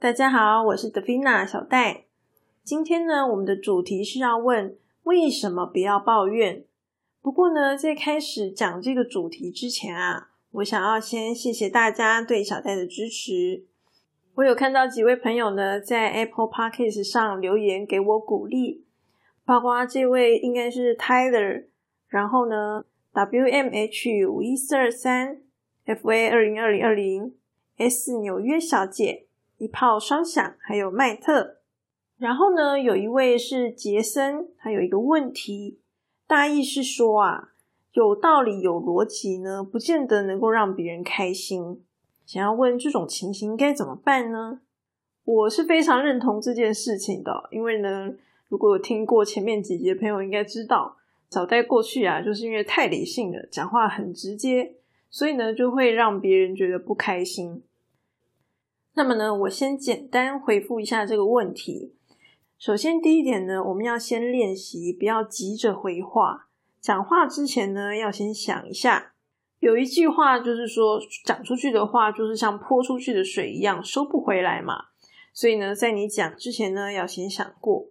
大家好，我是德菲娜小戴。今天呢，我们的主题是要问为什么不要抱怨。不过呢，在开始讲这个主题之前啊，我想要先谢谢大家对小戴的支持。我有看到几位朋友呢，在 Apple Podcast 上留言给我鼓励，包括这位应该是 Tyler，然后呢 WMH 五一四二三 FA 二零二零二零 S 纽约小姐。一炮双响，还有麦特。然后呢，有一位是杰森，他有一个问题，大意是说啊，有道理有逻辑呢，不见得能够让别人开心。想要问这种情形该怎么办呢？我是非常认同这件事情的，因为呢，如果有听过前面几集的朋友应该知道，早在过去啊，就是因为太理性了，讲话很直接，所以呢，就会让别人觉得不开心。那么呢，我先简单回复一下这个问题。首先，第一点呢，我们要先练习，不要急着回话。讲话之前呢，要先想一下。有一句话就是说，讲出去的话就是像泼出去的水一样，收不回来嘛。所以呢，在你讲之前呢，要先想过。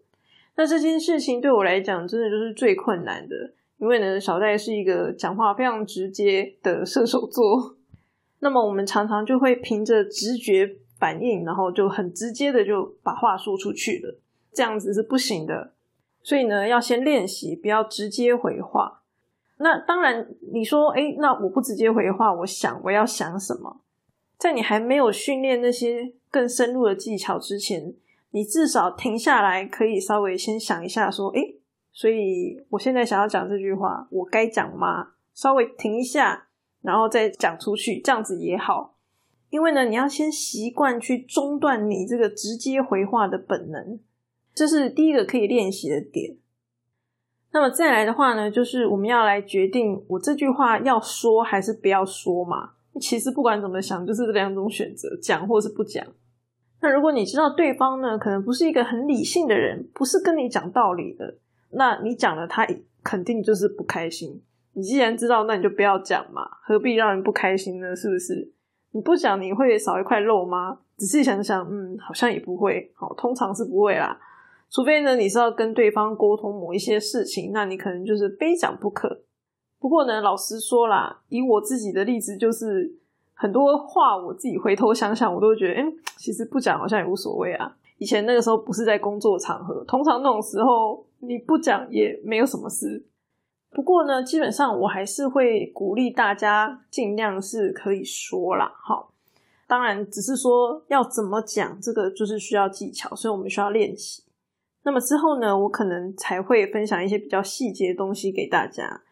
那这件事情对我来讲，真的就是最困难的，因为呢，小戴是一个讲话非常直接的射手座。那么，我们常常就会凭着直觉。反应，然后就很直接的就把话说出去了，这样子是不行的。所以呢，要先练习，不要直接回话。那当然，你说，哎，那我不直接回话，我想我要想什么？在你还没有训练那些更深入的技巧之前，你至少停下来，可以稍微先想一下，说，哎，所以我现在想要讲这句话，我该讲吗？稍微停一下，然后再讲出去，这样子也好。因为呢，你要先习惯去中断你这个直接回话的本能，这是第一个可以练习的点。那么再来的话呢，就是我们要来决定我这句话要说还是不要说嘛。其实不管怎么想，就是这两种选择，讲或是不讲。那如果你知道对方呢，可能不是一个很理性的人，不是跟你讲道理的，那你讲了他肯定就是不开心。你既然知道，那你就不要讲嘛，何必让人不开心呢？是不是？你不讲你会少一块肉吗？仔细想想，嗯，好像也不会。好，通常是不会啦。除非呢，你是要跟对方沟通某一些事情，那你可能就是非讲不可。不过呢，老实说啦，以我自己的例子，就是很多话我自己回头想想，我都觉得，哎，其实不讲好像也无所谓啊。以前那个时候不是在工作场合，通常那种时候你不讲也没有什么事。不过呢，基本上我还是会鼓励大家尽量是可以说啦。好，当然只是说要怎么讲，这个就是需要技巧，所以我们需要练习。那么之后呢，我可能才会分享一些比较细节的东西给大家。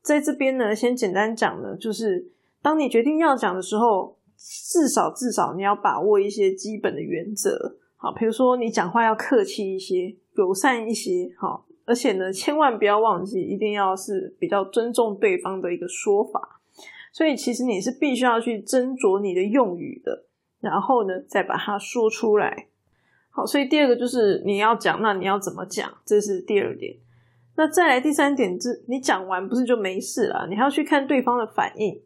在这边呢，先简单讲呢，就是当你决定要讲的时候，至少至少你要把握一些基本的原则。好，比如说你讲话要客气一些，友善一些。好。而且呢，千万不要忘记，一定要是比较尊重对方的一个说法。所以，其实你是必须要去斟酌你的用语的，然后呢，再把它说出来。好，所以第二个就是你要讲，那你要怎么讲？这是第二点。那再来第三点，这你讲完不是就没事了？你还要去看对方的反应。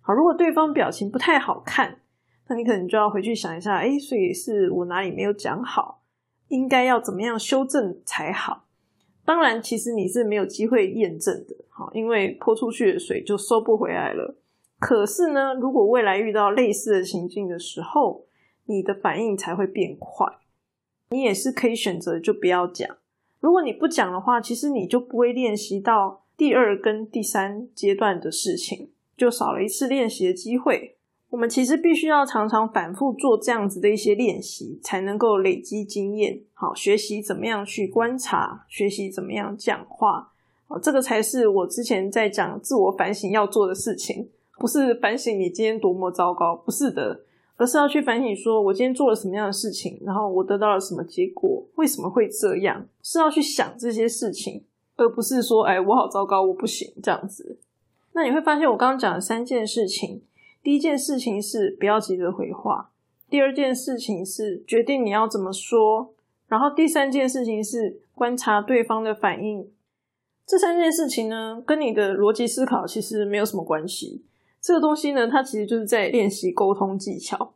好，如果对方表情不太好看，那你可能就要回去想一下，哎，所以是我哪里没有讲好？应该要怎么样修正才好？当然，其实你是没有机会验证的，好，因为泼出去的水就收不回来了。可是呢，如果未来遇到类似的情境的时候，你的反应才会变快。你也是可以选择就不要讲。如果你不讲的话，其实你就不会练习到第二跟第三阶段的事情，就少了一次练习的机会。我们其实必须要常常反复做这样子的一些练习，才能够累积经验，好学习怎么样去观察，学习怎么样讲话，啊，这个才是我之前在讲自我反省要做的事情，不是反省你今天多么糟糕，不是的，而是要去反省，说我今天做了什么样的事情，然后我得到了什么结果，为什么会这样，是要去想这些事情，而不是说，哎，我好糟糕，我不行这样子。那你会发现，我刚刚讲的三件事情。第一件事情是不要急着回话，第二件事情是决定你要怎么说，然后第三件事情是观察对方的反应。这三件事情呢，跟你的逻辑思考其实没有什么关系。这个东西呢，它其实就是在练习沟通技巧。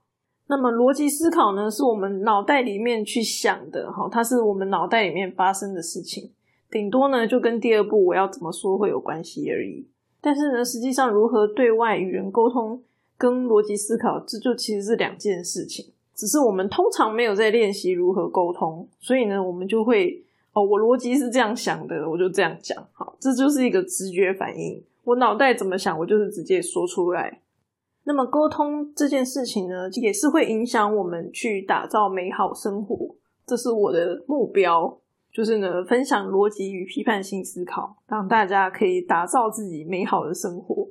那么逻辑思考呢，是我们脑袋里面去想的，哈，它是我们脑袋里面发生的事情，顶多呢就跟第二步我要怎么说会有关系而已。但是呢，实际上如何对外与人沟通，跟逻辑思考，这就其实是两件事情。只是我们通常没有在练习如何沟通，所以呢，我们就会哦，我逻辑是这样想的，我就这样讲，好，这就是一个直觉反应，我脑袋怎么想，我就是直接说出来。那么沟通这件事情呢，也是会影响我们去打造美好生活。这是我的目标，就是呢，分享逻辑与批判性思考，让大家可以打造自己美好的生活。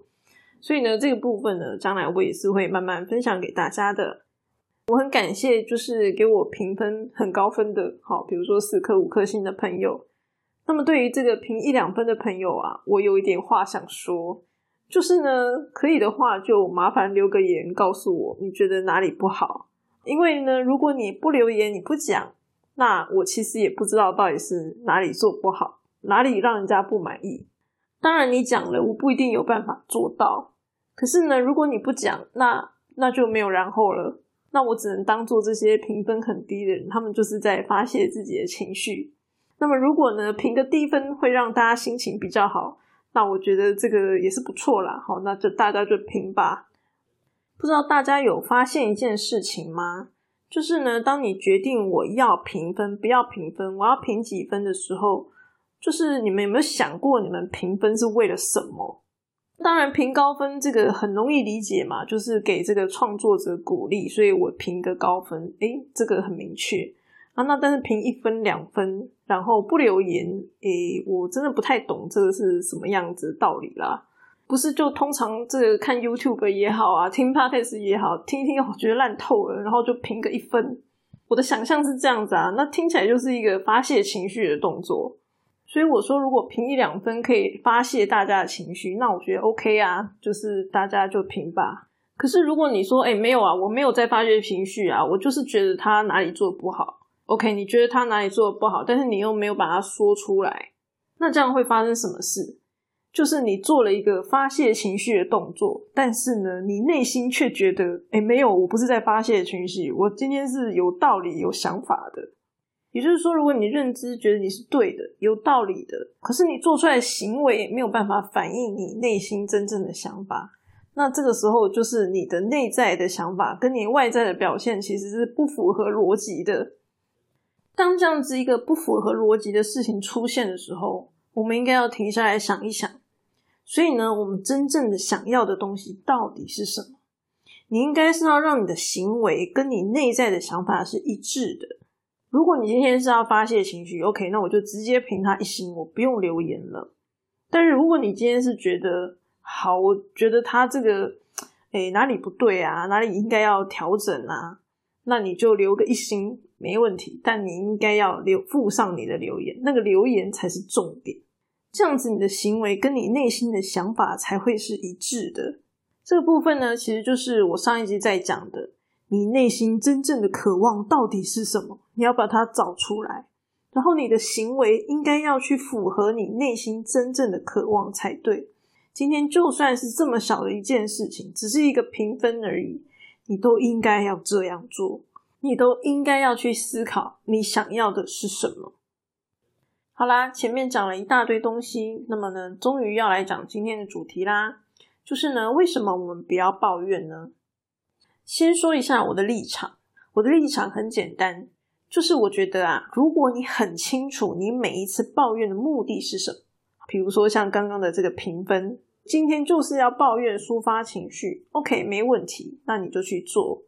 所以呢，这个部分呢，将来我也是会慢慢分享给大家的。我很感谢，就是给我评分很高分的，好，比如说四颗、五颗星的朋友。那么对于这个评一两分的朋友啊，我有一点话想说。就是呢，可以的话就麻烦留个言告诉我你觉得哪里不好。因为呢，如果你不留言，你不讲，那我其实也不知道到底是哪里做不好，哪里让人家不满意。当然你讲了，我不一定有办法做到。可是呢，如果你不讲，那那就没有然后了。那我只能当做这些评分很低的人，他们就是在发泄自己的情绪。那么如果呢，评个低分会让大家心情比较好。那我觉得这个也是不错啦，好，那就大家就评吧。不知道大家有发现一件事情吗？就是呢，当你决定我要评分，不要评分，我要评几分的时候，就是你们有没有想过，你们评分是为了什么？当然，评高分这个很容易理解嘛，就是给这个创作者鼓励，所以我评个高分，诶，这个很明确。啊，那但是评一分两分，然后不留言，诶，我真的不太懂这个是什么样子的道理啦。不是就通常这个看 YouTube 也好啊，听 Podcast 也好，听听我觉得烂透了，然后就评个一分。我的想象是这样子啊，那听起来就是一个发泄情绪的动作。所以我说，如果评一两分可以发泄大家的情绪，那我觉得 OK 啊，就是大家就评吧。可是如果你说，哎，没有啊，我没有在发泄情绪啊，我就是觉得他哪里做的不好。OK，你觉得他哪里做的不好，但是你又没有把它说出来，那这样会发生什么事？就是你做了一个发泄情绪的动作，但是呢，你内心却觉得，哎，没有，我不是在发泄情绪，我今天是有道理、有想法的。也就是说，如果你认知觉得你是对的、有道理的，可是你做出来的行为没有办法反映你内心真正的想法，那这个时候就是你的内在的想法跟你外在的表现其实是不符合逻辑的。当这样子一个不符合逻辑的事情出现的时候，我们应该要停下来想一想。所以呢，我们真正的想要的东西到底是什么？你应该是要让你的行为跟你内在的想法是一致的。如果你今天是要发泄情绪，OK，那我就直接评他一星，我不用留言了。但是如果你今天是觉得好，我觉得他这个，哎，哪里不对啊？哪里应该要调整啊？那你就留个一星。没问题，但你应该要留附上你的留言，那个留言才是重点。这样子，你的行为跟你内心的想法才会是一致的。这个部分呢，其实就是我上一集在讲的，你内心真正的渴望到底是什么？你要把它找出来，然后你的行为应该要去符合你内心真正的渴望才对。今天就算是这么小的一件事情，只是一个评分而已，你都应该要这样做。你都应该要去思考，你想要的是什么。好啦，前面讲了一大堆东西，那么呢，终于要来讲今天的主题啦。就是呢，为什么我们不要抱怨呢？先说一下我的立场，我的立场很简单，就是我觉得啊，如果你很清楚你每一次抱怨的目的是什么，比如说像刚刚的这个评分，今天就是要抱怨抒发情绪，OK，没问题，那你就去做。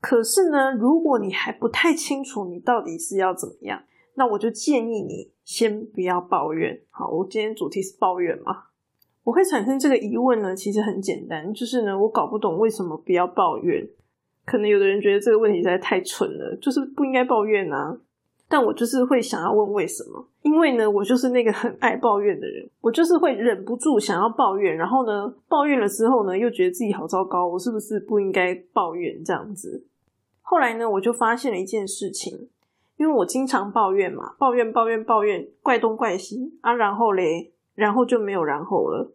可是呢，如果你还不太清楚你到底是要怎么样，那我就建议你先不要抱怨。好，我今天主题是抱怨嘛，我会产生这个疑问呢，其实很简单，就是呢，我搞不懂为什么不要抱怨。可能有的人觉得这个问题实在太蠢了，就是不应该抱怨啊。但我就是会想要问为什么，因为呢，我就是那个很爱抱怨的人，我就是会忍不住想要抱怨，然后呢，抱怨了之后呢，又觉得自己好糟糕，我是不是不应该抱怨这样子？后来呢，我就发现了一件事情，因为我经常抱怨嘛，抱怨抱怨抱怨，怪东怪西啊，然后嘞，然后就没有然后了。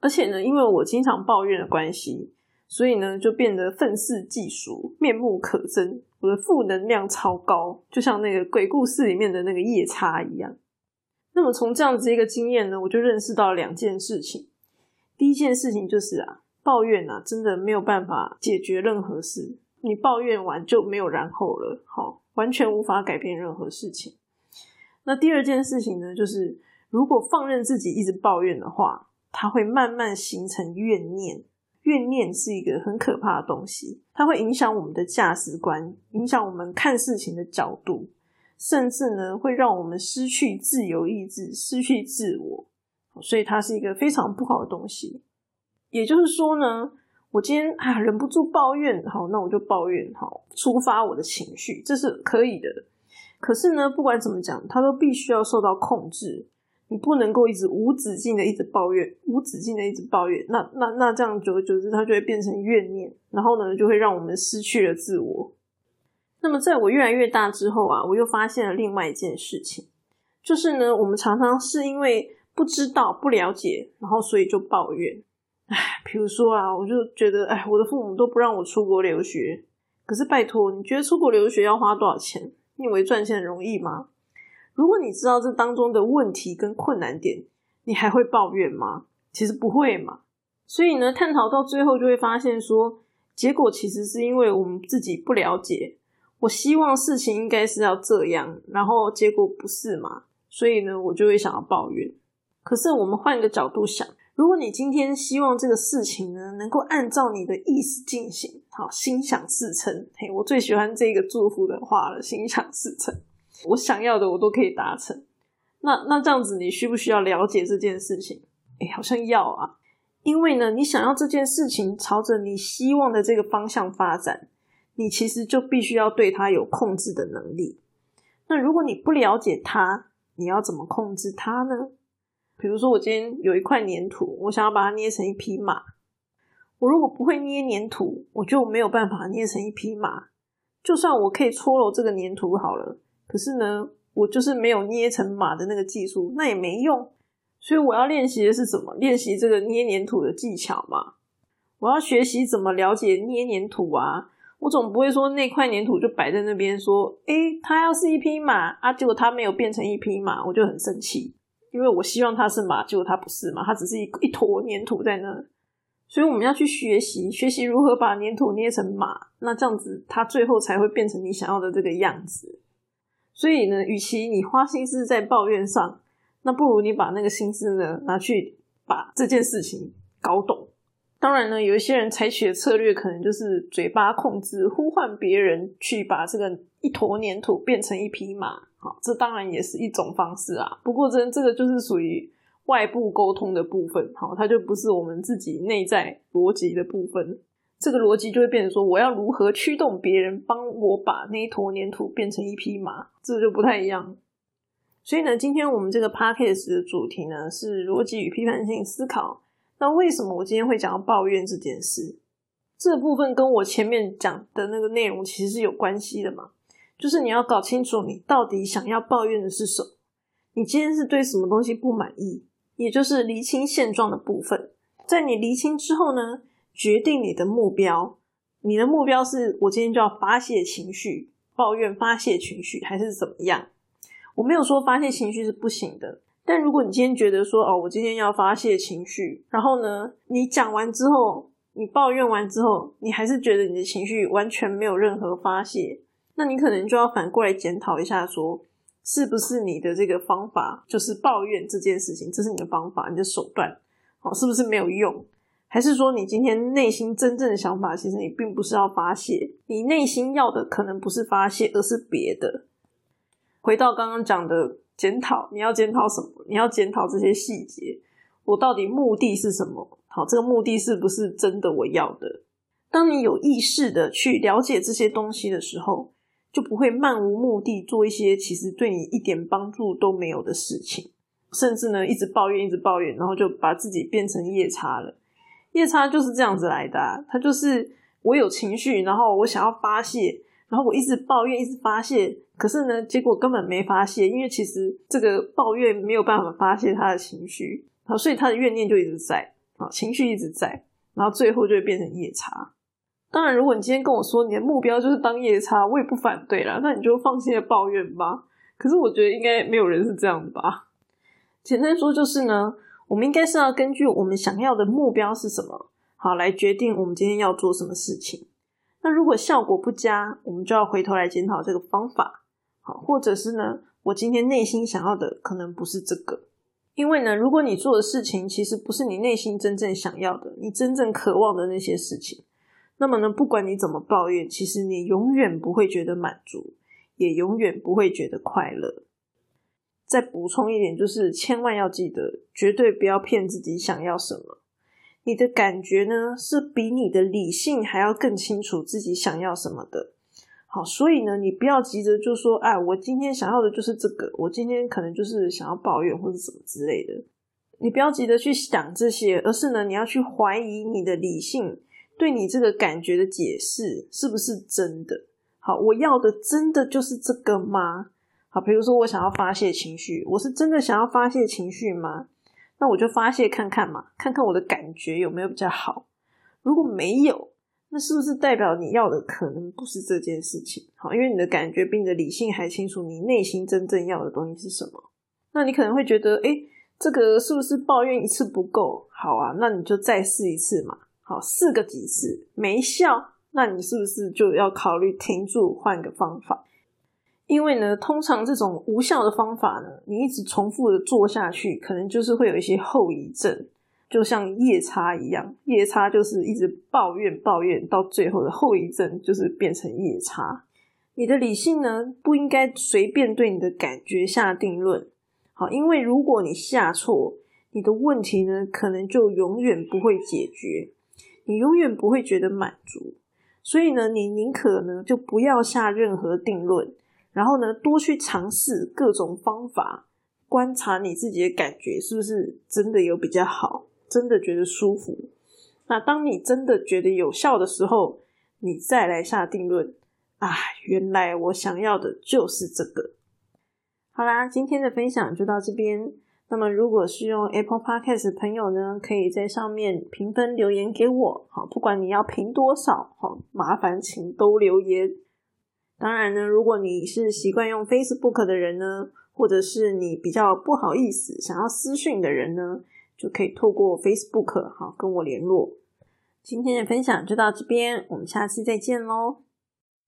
而且呢，因为我经常抱怨的关系，所以呢就变得愤世嫉俗、面目可憎。我的负能量超高，就像那个鬼故事里面的那个夜叉一样。那么从这样子一个经验呢，我就认识到两件事情。第一件事情就是啊，抱怨啊，真的没有办法解决任何事。你抱怨完就没有然后了，好，完全无法改变任何事情。那第二件事情呢，就是如果放任自己一直抱怨的话，它会慢慢形成怨念。怨念是一个很可怕的东西，它会影响我们的价值观，影响我们看事情的角度，甚至呢会让我们失去自由意志，失去自我。所以它是一个非常不好的东西。也就是说呢，我今天啊忍不住抱怨，好，那我就抱怨，好，抒发我的情绪，这是可以的。可是呢，不管怎么讲，它都必须要受到控制。你不能够一直无止境的一直抱怨，无止境的一直抱怨，那那那这样久而久之，它就会变成怨念，然后呢，就会让我们失去了自我。那么，在我越来越大之后啊，我又发现了另外一件事情，就是呢，我们常常是因为不知道、不了解，然后所以就抱怨。哎，比如说啊，我就觉得，哎，我的父母都不让我出国留学，可是拜托，你觉得出国留学要花多少钱？你以为赚钱容易吗？如果你知道这当中的问题跟困难点，你还会抱怨吗？其实不会嘛。所以呢，探讨到最后就会发现说，结果其实是因为我们自己不了解。我希望事情应该是要这样，然后结果不是嘛，所以呢，我就会想要抱怨。可是我们换一个角度想，如果你今天希望这个事情呢能够按照你的意思进行，好，心想事成。嘿，我最喜欢这个祝福的话了，心想事成。我想要的我都可以达成，那那这样子，你需不需要了解这件事情？哎，好像要啊，因为呢，你想要这件事情朝着你希望的这个方向发展，你其实就必须要对它有控制的能力。那如果你不了解它，你要怎么控制它呢？比如说，我今天有一块粘土，我想要把它捏成一匹马，我如果不会捏粘土，我就没有办法捏成一匹马。就算我可以搓揉这个粘土好了。可是呢，我就是没有捏成马的那个技术，那也没用。所以我要练习的是什么？练习这个捏黏土的技巧嘛。我要学习怎么了解捏黏土啊。我总不会说那块黏土就摆在那边，说，诶，它要是一匹马啊，结果它没有变成一匹马，我就很生气，因为我希望它是马，结果它不是嘛，它只是一一坨黏土在那。所以我们要去学习，学习如何把黏土捏成马，那这样子它最后才会变成你想要的这个样子。所以呢，与其你花心思在抱怨上，那不如你把那个心思呢拿去把这件事情搞懂。当然呢，有一些人采取的策略可能就是嘴巴控制，呼唤别人去把这个一坨粘土变成一匹马。好，这当然也是一种方式啊。不过这这个就是属于外部沟通的部分，好，它就不是我们自己内在逻辑的部分。这个逻辑就会变成说，我要如何驱动别人帮我把那一坨粘土变成一匹马，这就不太一样。所以呢，今天我们这个 podcast 的主题呢是逻辑与批判性思考。那为什么我今天会讲到抱怨这件事？这部分跟我前面讲的那个内容其实是有关系的嘛？就是你要搞清楚你到底想要抱怨的是什么，你今天是对什么东西不满意，也就是厘清现状的部分。在你厘清之后呢？决定你的目标，你的目标是我今天就要发泄情绪、抱怨、发泄情绪，还是怎么样？我没有说发泄情绪是不行的，但如果你今天觉得说哦，我今天要发泄情绪，然后呢，你讲完之后，你抱怨完之后，你还是觉得你的情绪完全没有任何发泄，那你可能就要反过来检讨一下，说是不是你的这个方法就是抱怨这件事情，这是你的方法，你的手段，哦，是不是没有用？还是说，你今天内心真正的想法，其实你并不是要发泄，你内心要的可能不是发泄，而是别的。回到刚刚讲的检讨，你要检讨什么？你要检讨这些细节，我到底目的是什么？好，这个目的是不是真的我要的？当你有意识的去了解这些东西的时候，就不会漫无目的做一些其实对你一点帮助都没有的事情，甚至呢一直抱怨，一直抱怨，然后就把自己变成夜叉了。夜叉就是这样子来的，他就是我有情绪，然后我想要发泄，然后我一直抱怨，一直发泄，可是呢，结果根本没发泄，因为其实这个抱怨没有办法发泄他的情绪，好，所以他的怨念就一直在，啊，情绪一直在，然后最后就会变成夜叉。当然，如果你今天跟我说你的目标就是当夜叉，我也不反对啦，那你就放心的抱怨吧。可是我觉得应该没有人是这样的吧。简单说就是呢，我们应该是要根据我们想要的目标是什么，好来决定我们今天要做什么事情。那如果效果不佳，我们就要回头来检讨这个方法，好，或者是呢，我今天内心想要的可能不是这个，因为呢，如果你做的事情其实不是你内心真正想要的，你真正渴望的那些事情，那么呢，不管你怎么抱怨，其实你永远不会觉得满足，也永远不会觉得快乐。再补充一点，就是千万要记得，绝对不要骗自己想要什么。你的感觉呢，是比你的理性还要更清楚自己想要什么的。好，所以呢，你不要急着就说，哎，我今天想要的就是这个，我今天可能就是想要抱怨或者什么之类的。你不要急着去想这些，而是呢，你要去怀疑你的理性对你这个感觉的解释是不是真的。好，我要的真的就是这个吗？好，比如说我想要发泄情绪，我是真的想要发泄情绪吗？那我就发泄看看嘛，看看我的感觉有没有比较好。如果没有，那是不是代表你要的可能不是这件事情？好，因为你的感觉比你的理性还清楚，你内心真正要的东西是什么？那你可能会觉得，哎，这个是不是抱怨一次不够？好啊，那你就再试一次嘛。好，试个几次没效，那你是不是就要考虑停住，换个方法？因为呢，通常这种无效的方法呢，你一直重复的做下去，可能就是会有一些后遗症，就像夜叉一样。夜叉就是一直抱怨抱怨，到最后的后遗症就是变成夜叉。你的理性呢，不应该随便对你的感觉下定论。好，因为如果你下错，你的问题呢，可能就永远不会解决，你永远不会觉得满足。所以呢，你宁可呢，就不要下任何定论。然后呢，多去尝试各种方法，观察你自己的感觉是不是真的有比较好，真的觉得舒服。那当你真的觉得有效的时候，你再来下定论。啊，原来我想要的就是这个。好啦，今天的分享就到这边。那么，如果是用 Apple Podcast 的朋友呢，可以在上面评分留言给我。好，不管你要评多少，好，麻烦请都留言。当然呢，如果你是习惯用 Facebook 的人呢，或者是你比较不好意思想要私讯的人呢，就可以透过 Facebook 好跟我联络。今天的分享就到这边，我们下次再见喽。